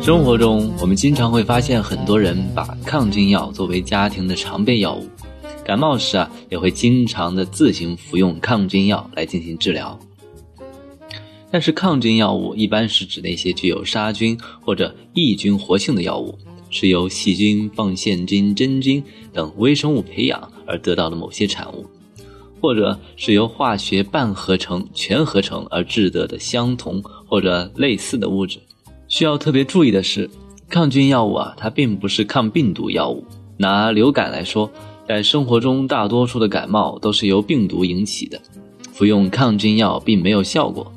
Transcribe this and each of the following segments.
生活中，我们经常会发现很多人把抗菌药作为家庭的常备药物，感冒时啊，也会经常的自行服用抗菌药来进行治疗。但是，抗菌药物一般是指那些具有杀菌或者抑菌活性的药物，是由细菌、放线菌、真菌等微生物培养而得到的某些产物，或者是由化学半合成、全合成而制得的相同或者类似的物质。需要特别注意的是，抗菌药物啊，它并不是抗病毒药物。拿流感来说，在生活中大多数的感冒都是由病毒引起的，服用抗菌药并没有效果，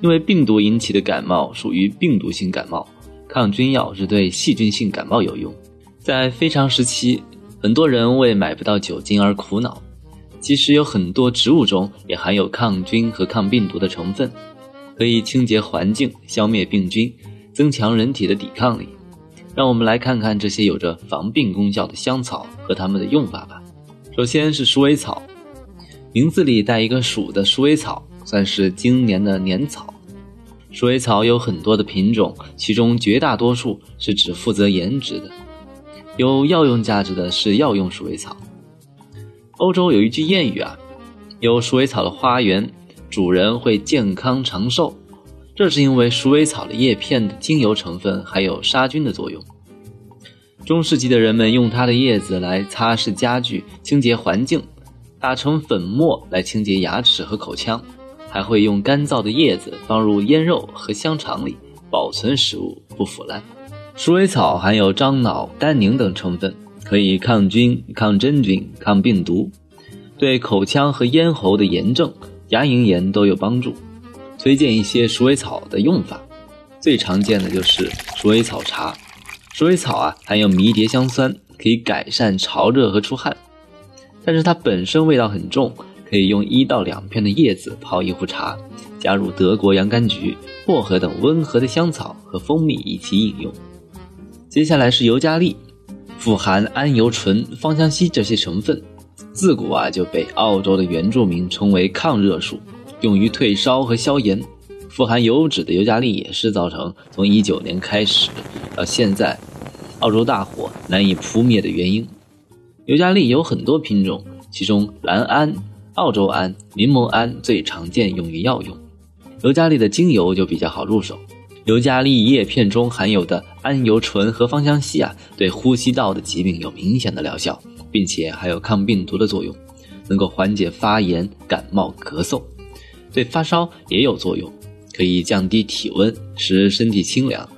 因为病毒引起的感冒属于病毒性感冒，抗菌药是对细菌性感冒有用。在非常时期，很多人为买不到酒精而苦恼，其实有很多植物中也含有抗菌和抗病毒的成分，可以清洁环境，消灭病菌。增强人体的抵抗力，让我们来看看这些有着防病功效的香草和它们的用法吧。首先是鼠尾草，名字里带一个“鼠”的鼠尾草，算是今年的年草。鼠尾草有很多的品种，其中绝大多数是只负责颜值的，有药用价值的是药用鼠尾草。欧洲有一句谚语啊，有鼠尾草的花园，主人会健康长寿。这是因为鼠尾草的叶片的精油成分还有杀菌的作用。中世纪的人们用它的叶子来擦拭家具、清洁环境，打成粉末来清洁牙齿和口腔，还会用干燥的叶子放入腌肉和香肠里，保存食物不腐烂。鼠尾草含有樟脑、单宁等成分，可以抗菌、抗真菌、抗病毒，对口腔和咽喉的炎症、牙龈炎都有帮助。推荐一些鼠尾草的用法，最常见的就是鼠尾草茶。鼠尾草啊，含有迷迭香酸，可以改善潮热和出汗，但是它本身味道很重，可以用一到两片的叶子泡一壶茶，加入德国洋甘菊、薄荷等温和的香草和蜂蜜一起饮用。接下来是尤加利，富含桉油醇、芳香烯这些成分，自古啊就被澳洲的原住民称为抗热树。用于退烧和消炎，富含油脂的尤加利也是造成从一九年开始到现在，澳洲大火难以扑灭的原因。尤加利有很多品种，其中蓝桉、澳洲桉、柠檬桉最常见用于药用。尤加利的精油就比较好入手，尤加利叶片中含有的桉油醇和芳香烯啊，对呼吸道的疾病有明显的疗效，并且还有抗病毒的作用，能够缓解发炎、感冒、咳嗽。对发烧也有作用，可以降低体温，使身体清凉。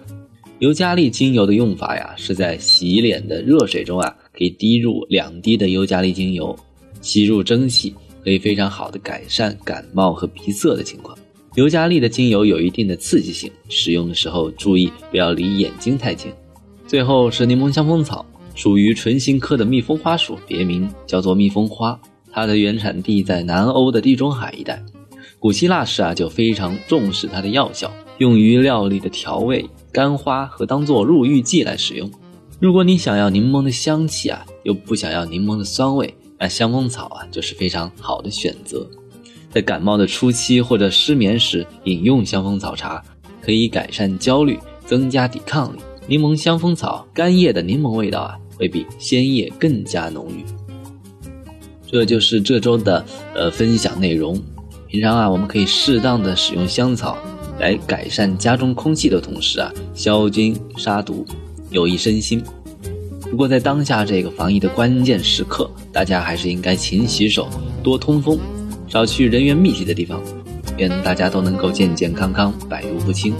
尤加利精油的用法呀，是在洗脸的热水中啊，可以滴入两滴的尤加利精油，吸入蒸汽，可以非常好的改善感冒和鼻塞的情况。尤加利的精油有一定的刺激性，使用的时候注意不要离眼睛太近。最后是柠檬香蜂草，属于唇形科的蜜蜂花属，别名叫做蜜蜂花，它的原产地在南欧的地中海一带。古希腊时啊，就非常重视它的药效，用于料理的调味、干花和当做入浴剂来使用。如果你想要柠檬的香气啊，又不想要柠檬的酸味，那香蜂草啊就是非常好的选择。在感冒的初期或者失眠时饮用香风草茶，可以改善焦虑，增加抵抗力。柠檬香风草干叶的柠檬味道啊，会比鲜叶更加浓郁。这就是这周的呃分享内容。平常啊，我们可以适当的使用香草来改善家中空气的同时啊，消菌杀毒，有益身心。不过在当下这个防疫的关键时刻，大家还是应该勤洗手、多通风、少去人员密集的地方，愿大家都能够健健康康、百毒不侵。